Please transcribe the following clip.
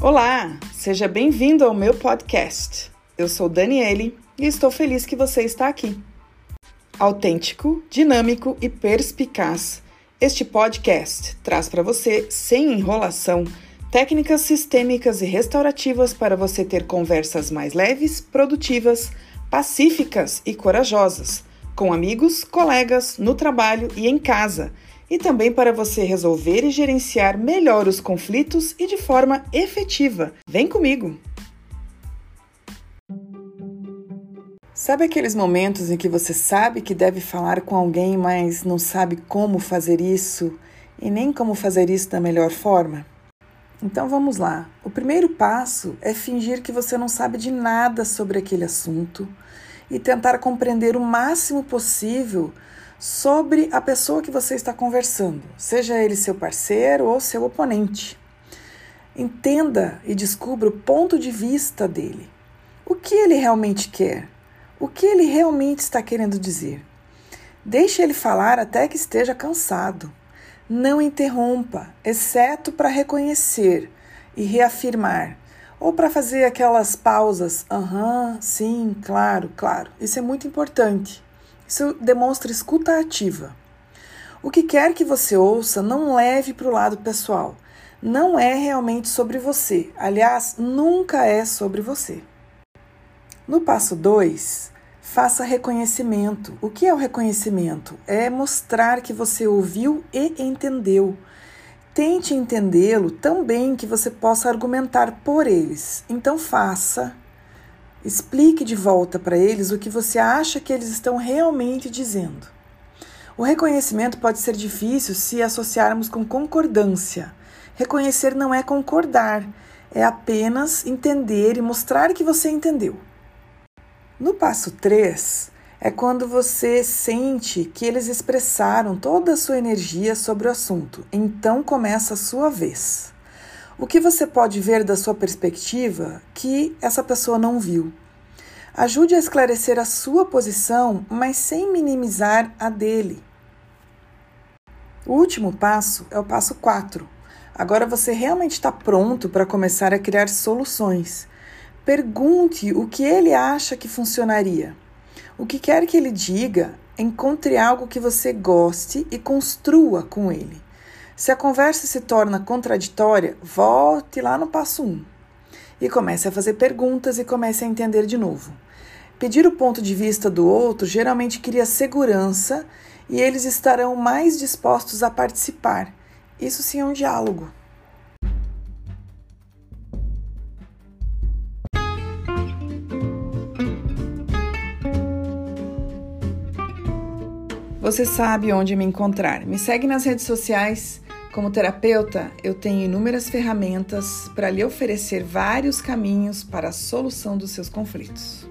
Olá, seja bem-vindo ao meu podcast. Eu sou Daniele e estou feliz que você está aqui. Autêntico, dinâmico e perspicaz, este podcast traz para você, sem enrolação, técnicas sistêmicas e restaurativas para você ter conversas mais leves, produtivas, pacíficas e corajosas, com amigos, colegas, no trabalho e em casa e também para você resolver e gerenciar melhor os conflitos e de forma efetiva. Vem comigo! Sabe aqueles momentos em que você sabe que deve falar com alguém, mas não sabe como fazer isso e nem como fazer isso da melhor forma? Então vamos lá. O primeiro passo é fingir que você não sabe de nada sobre aquele assunto e tentar compreender o máximo possível sobre a pessoa que você está conversando, seja ele seu parceiro ou seu oponente. Entenda e descubra o ponto de vista dele. O que ele realmente quer? O que ele realmente está querendo dizer? Deixe ele falar até que esteja cansado. Não interrompa, exceto para reconhecer e reafirmar, ou para fazer aquelas pausas. Aham, uhum, sim, claro, claro. Isso é muito importante. Isso demonstra escuta ativa. O que quer que você ouça, não leve para o lado pessoal. Não é realmente sobre você. Aliás, nunca é sobre você. No passo 2, faça reconhecimento. O que é o reconhecimento? É mostrar que você ouviu e entendeu. Tente entendê-lo tão bem que você possa argumentar por eles. Então, faça Explique de volta para eles o que você acha que eles estão realmente dizendo. O reconhecimento pode ser difícil se associarmos com concordância. Reconhecer não é concordar, é apenas entender e mostrar que você entendeu. No passo 3, é quando você sente que eles expressaram toda a sua energia sobre o assunto, então começa a sua vez. O que você pode ver da sua perspectiva que essa pessoa não viu? Ajude a esclarecer a sua posição, mas sem minimizar a dele. O último passo é o passo 4. Agora você realmente está pronto para começar a criar soluções. Pergunte o que ele acha que funcionaria. O que quer que ele diga, encontre algo que você goste e construa com ele. Se a conversa se torna contraditória, volte lá no passo 1 um, e comece a fazer perguntas e comece a entender de novo. Pedir o ponto de vista do outro geralmente cria segurança e eles estarão mais dispostos a participar. Isso sim é um diálogo. Você sabe onde me encontrar. Me segue nas redes sociais como terapeuta, eu tenho inúmeras ferramentas para lhe oferecer vários caminhos para a solução dos seus conflitos.